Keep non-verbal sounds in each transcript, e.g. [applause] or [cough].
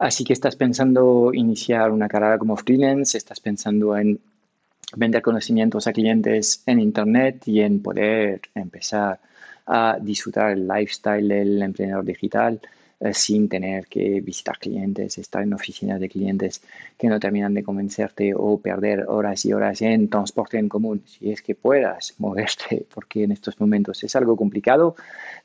Así que estás pensando iniciar una carrera como freelance, estás pensando en vender conocimientos a clientes en Internet y en poder empezar a disfrutar el lifestyle del emprendedor digital eh, sin tener que visitar clientes, estar en oficinas de clientes que no terminan de convencerte o perder horas y horas en transporte en común, si es que puedas [laughs] moverte, porque en estos momentos es algo complicado.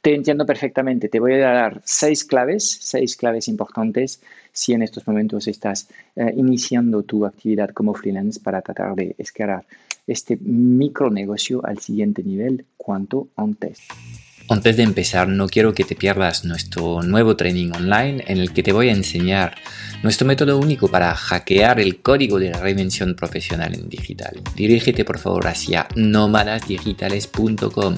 Te entiendo perfectamente, te voy a dar seis claves, seis claves importantes si en estos momentos estás eh, iniciando tu actividad como freelance para tratar de escalar este micronegocio al siguiente nivel cuanto antes. Antes de empezar, no quiero que te pierdas nuestro nuevo training online en el que te voy a enseñar nuestro método único para hackear el código de la reinvención profesional en digital. Dirígete por favor hacia nómadasdigitales.com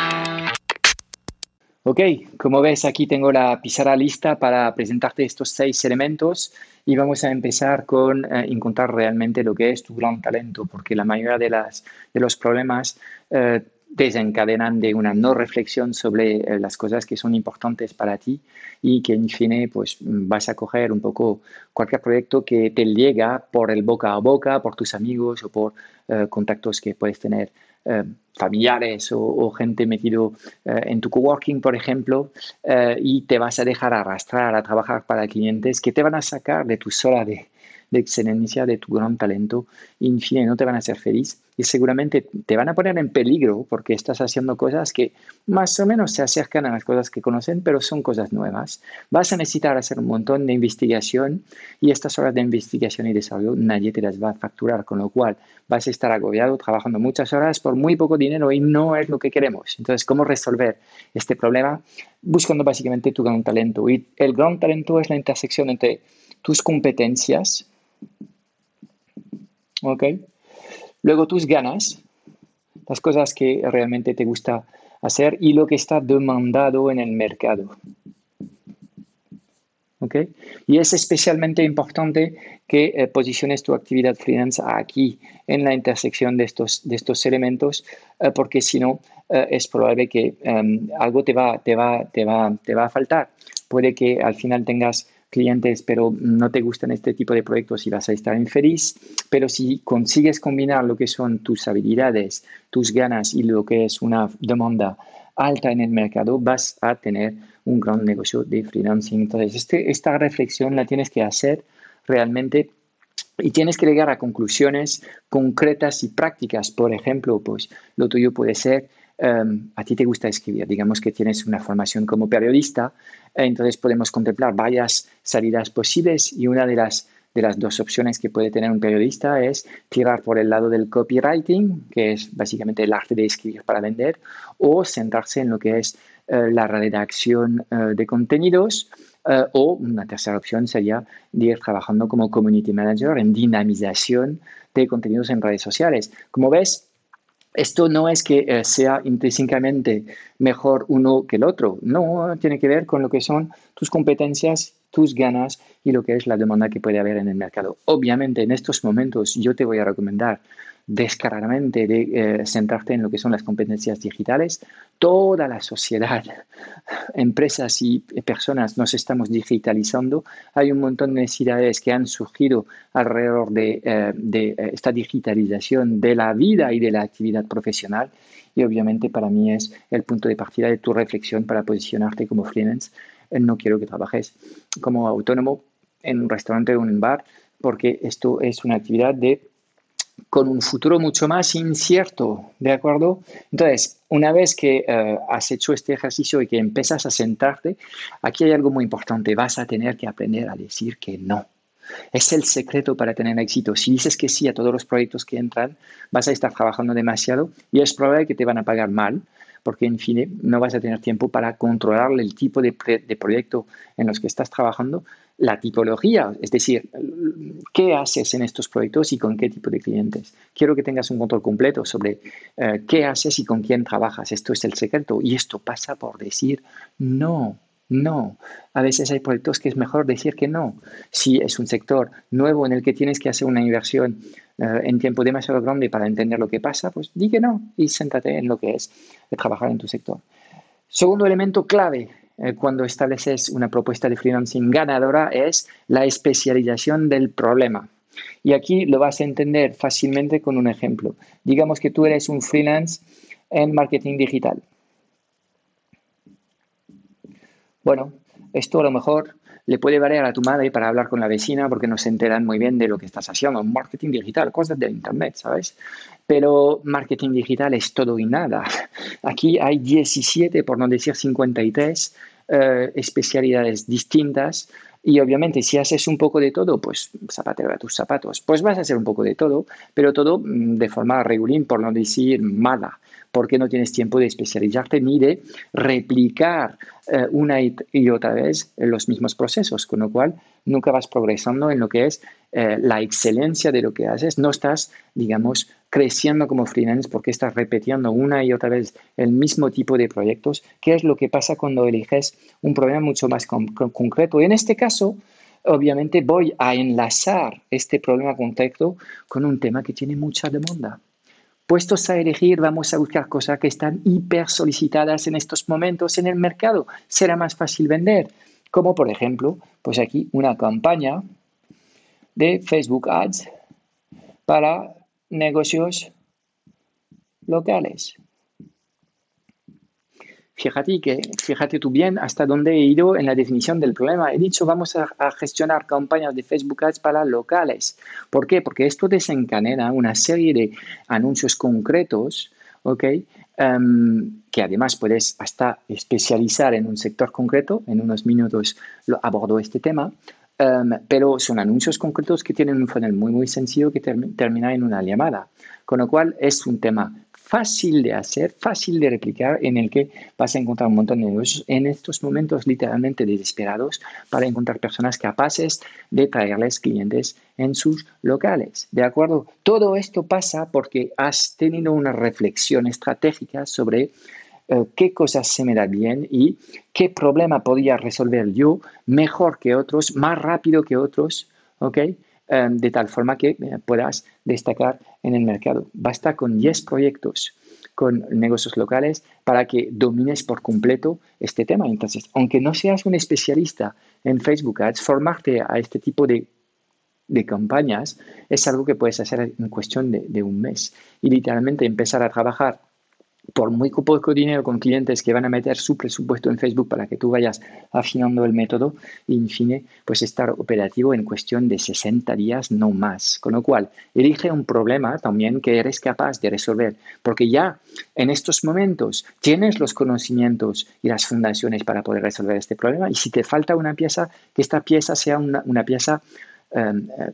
Ok, como ves aquí tengo la pizarra lista para presentarte estos seis elementos y vamos a empezar con eh, encontrar realmente lo que es tu gran talento, porque la mayoría de, las, de los problemas eh, desencadenan de una no reflexión sobre eh, las cosas que son importantes para ti y que en fin pues vas a coger un poco cualquier proyecto que te llega por el boca a boca, por tus amigos o por eh, contactos que puedes tener eh, familiares o, gente metido en tu coworking, por ejemplo, y te vas a dejar arrastrar a trabajar para clientes que te van a sacar de tu zona de, de excelencia, de tu gran talento, fin, no te van a hacer feliz y seguramente te van a poner en peligro porque estás haciendo cosas que más o menos se acercan a las cosas que conocen, pero son cosas nuevas. Vas a necesitar hacer un montón de investigación y estas horas de investigación y desarrollo nadie te las va a facturar, con lo cual vas a estar agobiado trabajando muchas horas por muy poco dinero y no es lo que queremos. Entonces, ¿cómo resolver este problema? Buscando básicamente tu gran talento. Y el gran talento es la intersección entre tus competencias, ¿ok? Luego tus ganas, las cosas que realmente te gusta hacer y lo que está demandado en el mercado. ¿ok? Y es especialmente importante que eh, posiciones tu actividad freelance aquí, en la intersección de estos, de estos elementos, eh, porque si no, eh, es probable que em, algo te va, te, va, te, va, te va a faltar. Puede que al final tengas clientes, pero no te gustan este tipo de proyectos y vas a estar infeliz. Pero si consigues combinar lo que son tus habilidades, tus ganas y lo que es una demanda alta en el mercado, vas a tener un gran negocio de freelancing. Entonces, este, esta reflexión la tienes que hacer realmente y tienes que llegar a conclusiones concretas y prácticas. Por ejemplo, pues lo tuyo puede ser Em, a ti te gusta escribir, digamos que tienes una formación como periodista, entonces podemos contemplar varias salidas posibles y una de las, de las dos opciones que puede tener un periodista es tirar por el lado del copywriting, que es básicamente el arte de escribir para vender, o centrarse en lo que es eh, la redacción eh, de contenidos. Eh, o una tercera opción sería ir trabajando como community manager en dinamización de contenidos en redes sociales. Como ves, esto no es que eh, sea intrínsecamente mejor uno que el otro, no, tiene que ver con lo que son tus competencias, tus ganas y lo que es la demanda que puede haber en el mercado. Obviamente en estos momentos yo te voy a recomendar descaradamente de eh, centrarte en lo que son las competencias digitales. Toda la sociedad, [laughs] empresas y personas nos estamos digitalizando. Hay un montón de necesidades que han surgido alrededor de, eh, de eh, esta digitalización de la vida y de la actividad profesional. Y obviamente para mí es el punto de partida de tu reflexión para posicionarte como freelance. No quiero que trabajes como autónomo en un restaurante o en un bar, porque esto es una actividad de con un futuro mucho más incierto, ¿de acuerdo? Entonces, una vez que eh, has hecho este ejercicio y que empiezas a sentarte, aquí hay algo muy importante, vas a tener que aprender a decir que no. Es el secreto para tener éxito. Si dices que sí a todos los proyectos que entran, vas a estar trabajando demasiado y es probable que te van a pagar mal porque en fin no vas a tener tiempo para controlar el tipo de, proyecto en los que estás trabajando, la tipología, es decir, qué haces en estos proyectos y con qué tipo de clientes. Quiero que tengas un control completo sobre eh, qué haces y con quién trabajas. Esto es el secreto y esto pasa por decir no. No, a veces hay proyectos que es mejor decir que no. Si es un sector nuevo en el que tienes que hacer una inversión eh, en tiempo demasiado grande para entender lo que pasa, pues di que no y siéntate en lo que es trabajar en tu sector. Segundo elemento clave eh, cuando estableces una propuesta de freelancing ganadora es la especialización del problema. Y aquí lo vas a entender fácilmente con un ejemplo. Digamos que tú eres un freelance en marketing digital Bueno, esto a lo mejor le puede variar a tu madre para hablar con la vecina porque no se enteran muy bien de lo que estás haciendo. Marketing digital, cosas de Internet, ¿sabes? Pero marketing digital es todo y nada. [laughs] Aquí hay 17, por no decir 53, eh, especialidades distintas. Y obviamente si haces un poco de todo, pues zapatero a tus zapatos, pues vas a hacer un poco de todo, pero todo mm, de forma regulín, por no decir mala porque no tienes tiempo de especializarte ni de replicar eh, una y, otra vez los mismos procesos, con lo cual nunca vas progresando en lo que es eh, la excelencia de lo que haces, no estás, digamos, creciendo como freelance porque estás repitiendo una y otra vez el mismo tipo de proyectos, que es lo que pasa cuando eliges un problema mucho más concreto. Y en este caso, obviamente voy a enlazar este problema concreto con un tema que tiene mucha demanda. Puestos a elegir, vamos a buscar cosas que están hiper solicitadas en estos momentos en el mercado. Será más fácil vender. Como por ejemplo, pues aquí una campaña de Facebook Ads para negocios locales. Fíjate, que, fíjate tú bien hasta dónde he ido en la definición del problema. He dicho, vamos a, gestionar campañas de Facebook Ads para locales. ¿Por qué? Porque esto desencadena una serie de anuncios concretos, ¿ok? Em, que además puedes hasta especializar en un sector concreto. En unos minutos lo abordo este tema. Em, pero son anuncios concretos que tienen un funnel muy, muy sencillo que termina en una llamada. Con lo cual es un tema fácil de hacer, fácil de replicar, en el que vas a encontrar un montón de negocios en estos momentos literalmente desesperados para encontrar personas capaces de traerles clientes en sus locales. ¿De acuerdo? Todo esto pasa porque has tenido una reflexión estratégica sobre eh, qué cosas se me da bien y qué problema podría resolver yo mejor que otros, más rápido que otros. Em, de tal forma que eh, puedas destacar en el mercado. Basta con 10 proyectos con negocios locales para que domines por completo este tema. Entonces, aunque no seas un especialista en Facebook Ads, formarte a este tipo de, campañas es algo que puedes hacer en cuestión de, de un mes y literalmente empezar a trabajar por muy poco dinero con clientes que van a meter su presupuesto en Facebook para que tú vayas afinando el método y, en fin, pues estar operativo en cuestión de 60 días, no más. Con lo cual, elige un problema también que eres capaz de resolver, porque ya en estos momentos tienes los conocimientos y las fundaciones para poder resolver este problema y si te falta una pieza, que esta pieza sea una, pieza... Em, eh,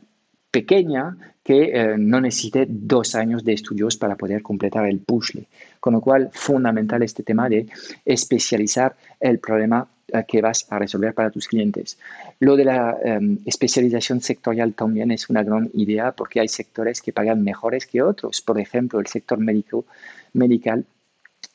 pequeña que eh, no necesite dos años de estudios para poder completar el puzzle. Con lo cual, fundamental este tema de especializar el problema eh, que vas a resolver para tus clientes. Lo de la em, especialización sectorial también es una gran idea porque hay sectores que pagan mejores que otros. Por ejemplo, el sector médico, medical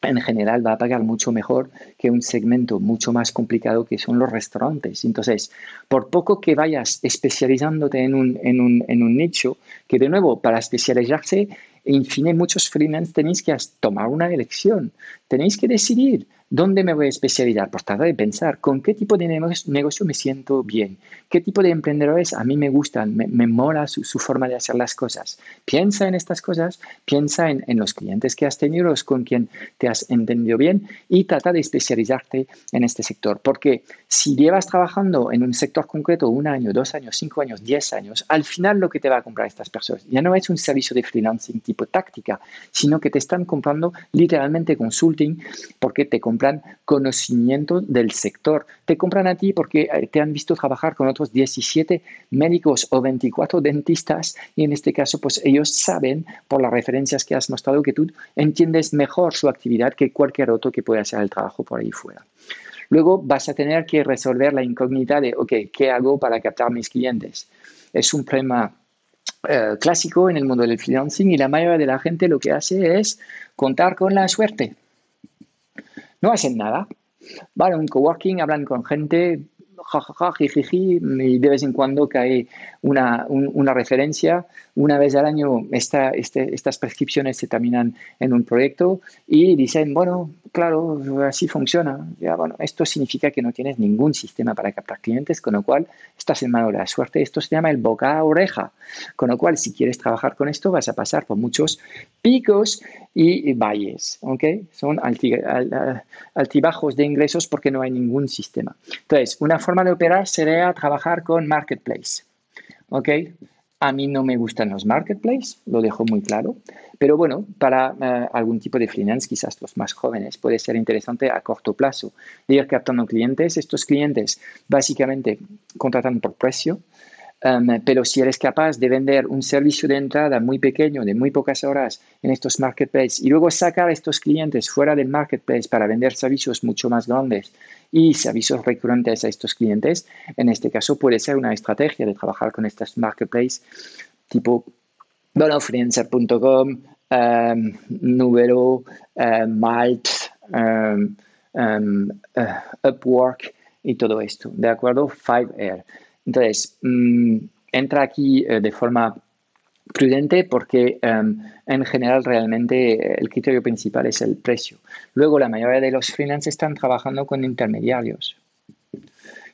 en general va a pagar mucho mejor que un segmento mucho más complicado que son los restaurantes. Entonces, por poco que vayas especializándote en un, en un, en un nicho, que de nuevo, para especializarse, en fin, muchos freelance tenéis que tomar una elección, tenéis que decidir ¿Dónde me voy a especializar? Pues trata de pensar con qué tipo de negocio me siento bien, qué tipo de emprendedores a mí me gustan, me, me mola su, forma de hacer las cosas. Piensa en estas cosas, piensa en, los clientes que has tenido, los con quien te has entendido bien y trata de especializarte en este sector. Porque si llevas trabajando en un sector concreto un año, dos años, cinco años, diez años, al final lo que te va a comprar estas personas ya no es un servicio de freelancing tipo táctica, sino que te están comprando literalmente consulting porque te compran conocimiento del sector. Te compran a ti porque eh, te han visto trabajar con otros 17 médicos o 24 dentistas y en este caso pues ellos saben por las referencias que has mostrado que tú entiendes mejor su actividad que cualquier otro que pueda hacer el trabajo por ahí fuera. Luego vas a tener que resolver la incógnita de, ok, ¿qué hago para captar mis clientes? Es un problema eh, clásico en el mundo del freelancing y la mayoría de la gente lo que hace es contar con la suerte. No hacen nada. Van a un coworking, hablan con gente, jajaja, y de vez en cuando cae una, una referencia. Una vez al año esta, este, estas prescripciones se terminan en un proyecto y dicen, bueno, claro, así funciona. Ya, bueno, esto significa que no tienes ningún sistema para captar clientes, con lo cual estás en mano de la suerte. Esto se llama el boca a oreja. Con lo cual, si quieres trabajar con esto, vas a pasar por muchos picos y valles, ¿ok? Son altibajos de ingresos porque no hay ningún sistema. Entonces, una forma de operar sería trabajar con Marketplace, ¿ok? A mí no me gustan los marketplaces, lo dejo muy claro, pero bueno, para eh, algún tipo de freelance, quizás los más jóvenes, puede ser interesante a corto plazo de ir captando clientes. Estos clientes básicamente contratan por precio, Um, pero si eres capaz de vender un servicio de entrada muy pequeño, de muy pocas horas en estos marketplaces y luego sacar a estos clientes fuera del marketplace para vender servicios mucho más grandes y servicios recurrentes a estos clientes, en este caso puede ser una estrategia de trabajar con estos marketplaces tipo bueno, freelancer.com, um, Número, um, Malt, uh, Upwork y todo esto, ¿de acuerdo? 5R. Entonces, mm, entra aquí eh, de forma prudente porque em, en general realmente el criterio principal es el precio. Luego, la mayoría de los freelancers están trabajando con intermediarios.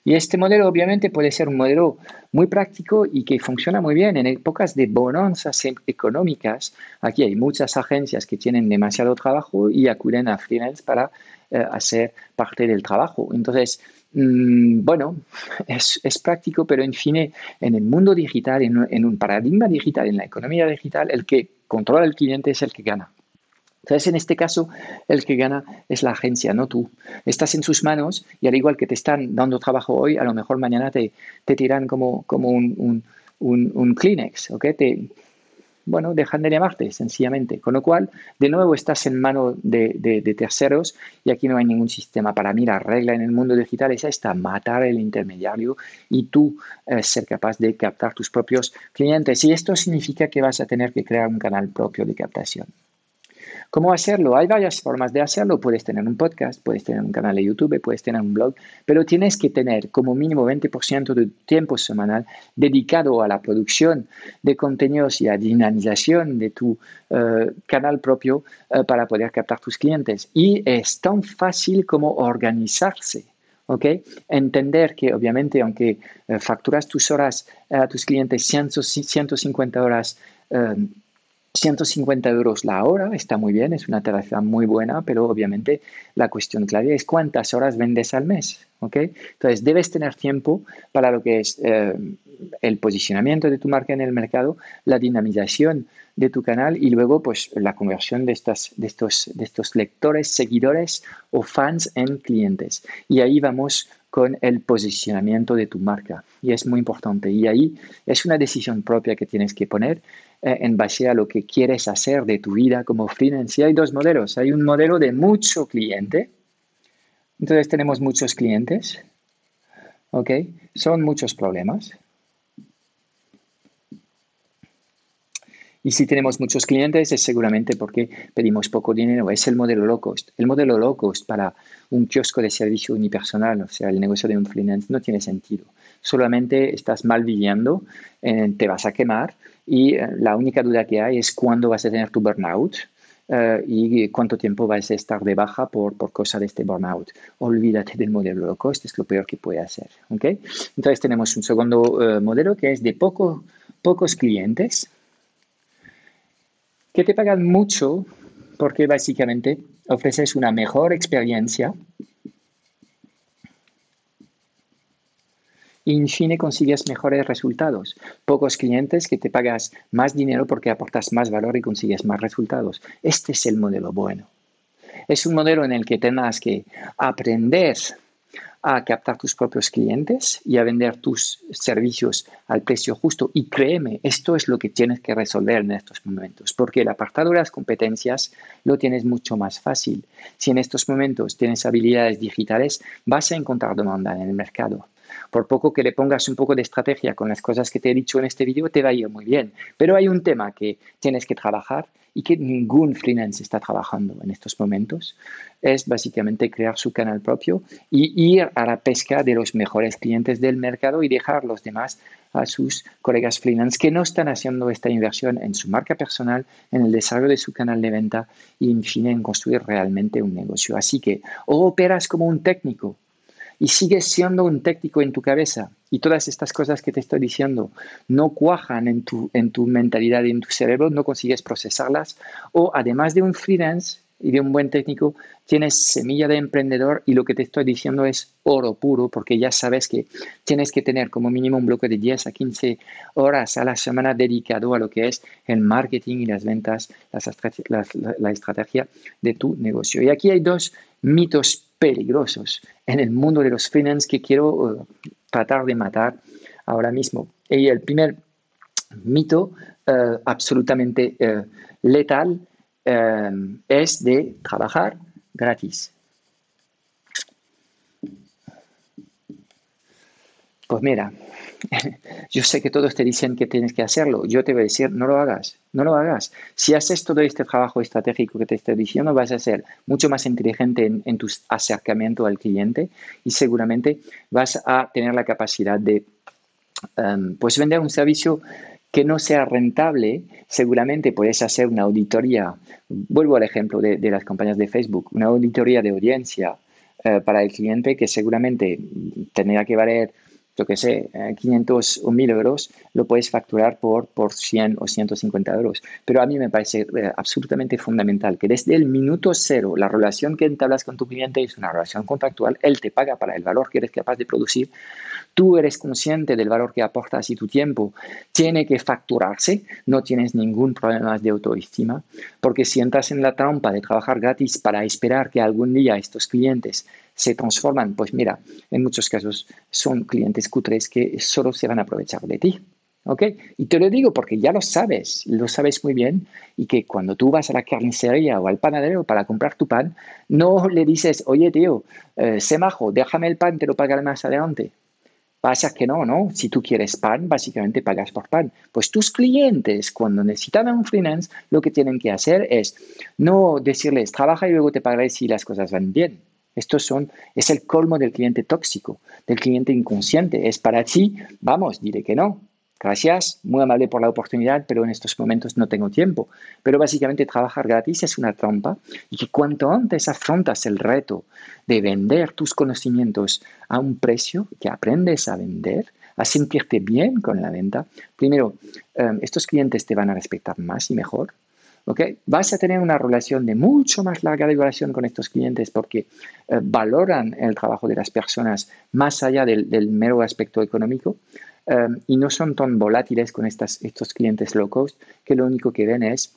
Y este modelo obviamente puede ser un modelo muy práctico y que funciona muy bien en épocas de bonanzas e-, económicas. Aquí hay muchas agencias que tienen demasiado trabajo y acuden a freelance para eh, hacer parte del trabajo. Entonces, bueno, es, práctico, pero en fin, en el mundo digital, en, un paradigma digital, en la economía digital, el que controla el cliente es el que gana. Entonces, en este caso, el que gana es la agencia, no tú. Estás en sus manos y al igual que te están dando trabajo hoy, a lo mejor mañana te, te tiran como, como un, un, un, Kleenex, ¿ok? Bueno, dejan de llamarte, sencillamente. Con lo cual, de nuevo estás en mano de, terceros y aquí no hay ningún sistema. Para mí, la regla en el mundo digital es esta, matar el intermediario y tú eh, ser capaz de captar tus propios clientes. Y esto significa que vas a tener que crear un canal propio de captación. ¿Cómo hacerlo? Hay varias formas de hacerlo. Puedes tener un podcast, puedes tener un canal de YouTube, puedes tener un blog, pero tienes que tener como mínimo 20% de tiempo semanal dedicado a la producción de contenidos y a dinamización de tu eh, canal propio eh, para poder captar tus clientes. Y es tan fácil como organizarse. ¿ok? Entender que obviamente aunque eh, facturas tus horas a tus clientes 150 horas 150 euros la hora, está muy bien, es una tarifa muy buena, pero obviamente la cuestión clave es cuántas horas vendes al mes. ¿ok? Entonces, debes tener tiempo para lo que es eh, el posicionamiento de tu marca en el mercado, la dinamización de tu canal y luego pues, la conversión de, estas, de, estos, de estos lectores, seguidores o fans en clientes. Y ahí vamos con el posicionamiento de tu marca. Y es muy importante. Y ahí es una decisión propia que tienes que poner eh, en base a lo que quieres hacer de tu vida como freelance. Y hay dos modelos. Hay un modelo de mucho cliente. Entonces tenemos muchos clientes. ¿Ok? Son muchos problemas. Y si tenemos muchos clientes es seguramente porque pedimos poco dinero. Es el modelo low cost. El modelo low cost para un kiosco de servicio unipersonal, o sea, el negocio de un freelance, no tiene sentido. Solamente estás mal viviendo, eh, te vas a quemar y eh, la única duda que hay es cuándo vas a tener tu burnout. Eh, y cuánto tiempo vas a estar de baja por, por cosa de este burnout. Olvídate del modelo low cost, es lo peor que puede hacer. ¿okay? Entonces tenemos un segundo modelo que es de poco, pocos clientes, que te pagan mucho porque básicamente ofreces una mejor experiencia y en fin consigues mejores resultados. Pocos clientes que te pagas más dinero porque aportas más valor y consigues más resultados. Este es el modelo bueno. Es un modelo en el que tengas que aprender a captar tus propios clientes y a vender tus servicios al precio justo. Y créeme, esto es lo que tienes que resolver en estos momentos, porque el apartado de las competencias lo tienes mucho más fácil. Si en estos momentos tienes habilidades digitales, vas a encontrar demanda en el mercado. Por poco que le pongas un poco de estrategia con las cosas que te he dicho en este vídeo, te va a ir muy bien. Pero hay un tema que tienes que trabajar y que ningún freelance está trabajando en estos momentos, es básicamente crear su canal propio y ir a la pesca de los mejores clientes del mercado y dejar los demás a sus colegas freelance que no están haciendo esta inversión en su marca personal, en el desarrollo de su canal de venta y, en fin, en construir realmente un negocio. Así que o operas como un técnico y sigues siendo un técnico en tu cabeza y todas estas cosas que te estoy diciendo no cuajan en tu, en tu mentalidad y en tu cerebro, no consigues procesarlas, o además de un freelance y de un buen técnico, tienes semilla de emprendedor y lo que te estoy diciendo es oro puro, porque ya sabes que tienes que tener como mínimo un bloque de 10 a 15 horas a la semana dedicado a lo que es el marketing y las ventas, la estrategia de tu negocio. Y aquí hay dos mitos peligrosos en el mundo de los freelance que quiero eh, tratar de matar ahora mismo. Y el primer mito eh, absolutamente eh, letal es de trabajar gratis. Pues mira, [laughs] yo sé que todos te dicen que tienes que hacerlo. Yo te voy a decir, no lo hagas, no lo hagas. Si haces todo este trabajo estratégico que te estoy diciendo, vas a ser mucho más inteligente en, tu acercamiento al cliente y seguramente vas a tener la capacidad de em, pues vender un servicio que no sea rentable, seguramente puedes hacer una auditoría. Vuelvo al ejemplo de, las compañías de Facebook, una auditoría de audiencia eh, para el cliente que seguramente tendría que valer yo que sé, 500 eh, o 1000 euros, lo puedes facturar por, por 100 o 150 euros. Pero a mí me parece eh, absolutamente fundamental que desde el minuto cero, la relación que entablas con tu cliente es una relación contractual, él te paga para el valor que eres capaz de producir, tú eres consciente del valor que aportas y tu tiempo tiene que facturarse, no tienes ningún problema de autoestima, porque si entras en la trampa de trabajar gratis para esperar que algún día estos clientes se transforman, pues mira, en muchos casos son clientes cutres que solo se van a aprovechar de ti. ¿Ok? Y te lo digo porque ya lo sabes, lo sabes muy bien, y que cuando tú vas a la carnicería o al panadero para comprar tu pan, no le dices, oye tío, eh, majo, déjame el pan, te lo pagaré más adelante. Pasa que no, ¿no? Si tú quieres pan, básicamente pagas por pan. Pues tus clientes, cuando necesitan un freelance, lo que tienen que hacer es no decirles, trabaja y luego te pagaré si las cosas van bien. Estos son, es el colmo del cliente tóxico, del cliente inconsciente. Es para ti, vamos, diré que no. Gracias, muy amable por la oportunidad, pero en estos momentos no tengo tiempo. Pero básicamente trabajar gratis es una trampa y que cuanto antes afrontas el reto de vender tus conocimientos a un precio, que aprendes a vender, a sentirte bien con la venta, primero, eh, estos clientes te van a respetar más y mejor, Vas a tener una relación de mucho más larga duración con estos clientes porque eh, valoran el trabajo de las personas más allá del, mero aspecto económico eh, y no son tan volátiles con estas, estos clientes low cost que lo único que ven es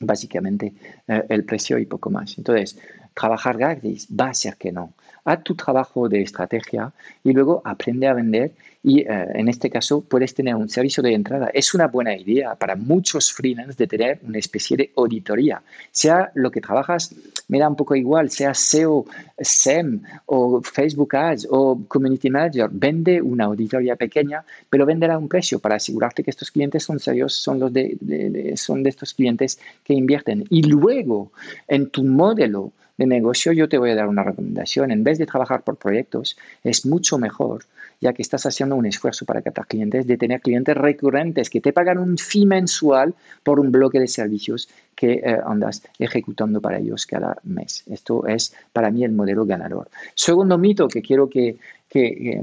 básicamente eh, el precio y poco más. Entonces, trabajar gratis va a ser que no. Haz tu trabajo de estrategia y luego aprende a vender y eh, en este caso puedes tener un servicio de entrada. Es una buena idea para muchos freelance de tener una especie de auditoría. Sea lo que trabajas, me da un poco igual, sea SEO, SEM o Facebook Ads o Community Manager, vende una auditoría pequeña, pero venderá a un precio para asegurarte que estos clientes son serios, son, los de, son de estos clientes que invierten. Y luego, en tu modelo de negocio, yo te voy a dar una recomendación. En vez de trabajar por proyectos, es mucho mejor, ya que estás haciendo un esfuerzo para captar clientes, de tener clientes recurrentes que te pagan un fee mensual por un bloque de servicios que eh, andas ejecutando para ellos cada mes. Esto es para mí el modelo ganador. Segundo mito que quiero que, que,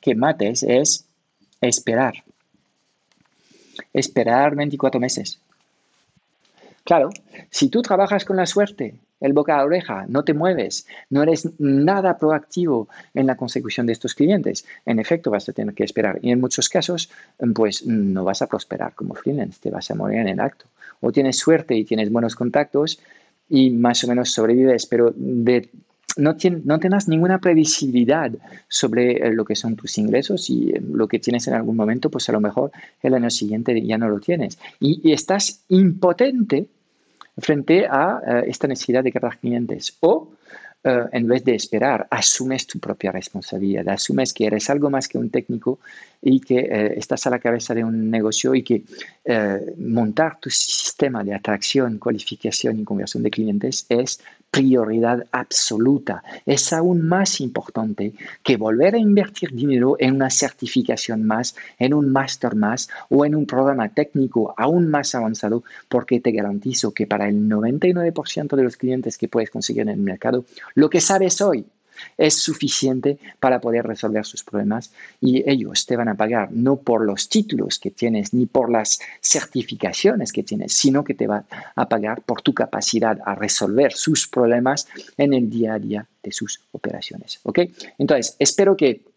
que mates es esperar. Esperar 24 meses. Claro, si tú trabajas con la suerte, el boca a oreja, no te mueves, no eres nada proactivo en la consecución de estos clientes, en efecto vas a tener que esperar. Y en muchos casos, pues no vas a prosperar como freelance, te vas a morir en el acto. O tienes suerte y tienes buenos contactos, y más o menos sobrevives, pero de no, no tengas ninguna previsibilidad sobre eh, lo que son tus ingresos y eh, lo que tienes en algún momento, pues a lo mejor el año siguiente ya no lo tienes. Y, estás impotente frente a eh, esta necesidad de captar clientes. O en vez de esperar, asumes tu propia responsabilidad, asumes que eres algo más que un técnico y que estás a la cabeza de un negocio y que montar tu sistema de atracción, cualificación y conversión de clientes es prioridad absoluta. Es aún más importante que volver a invertir dinero en una certificación más, en un máster más o en un programa técnico aún más avanzado, porque te garantizo que para el 99% de los clientes que puedes conseguir en el mercado, lo que sabes hoy es suficiente para poder resolver sus problemas y ellos te van a pagar no por los títulos que tienes ni por las certificaciones que tienes, sino que te van a pagar por tu capacidad a resolver sus problemas en el día a día de sus operaciones. ¿ok? Entonces, espero que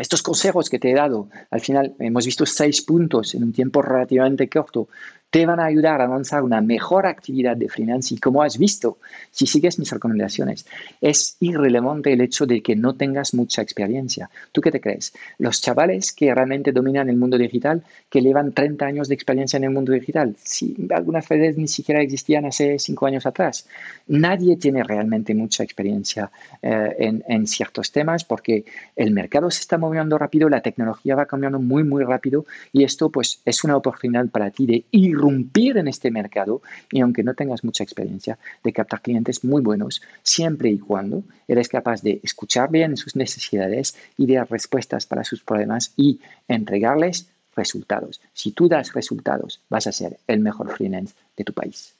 estos consejos que te he dado, al final hemos visto seis puntos en un tiempo relativamente corto, te van a ayudar a avanzar una mejor actividad de freelance y como has visto, si sigues mis recomendaciones, es irrelevante el hecho de que no tengas mucha experiencia. ¿Tú qué te crees? Los chavales que realmente dominan el mundo digital, que llevan 30 años de experiencia en el mundo digital, si algunas veces ni siquiera existían hace 5 años atrás, nadie tiene realmente mucha experiencia eh, en, en ciertos temas porque el mercado se está moviendo rápido, la tecnología va cambiando muy, muy rápido y esto pues es una oportunidad para ti de ir irrumpir en este mercado y aunque no tengas mucha experiencia, de captar clientes muy buenos siempre y cuando eres capaz de escuchar bien sus necesidades y dar respuestas para sus problemas y entregarles resultados. Si tú das resultados, vas a ser el mejor freelance de tu país.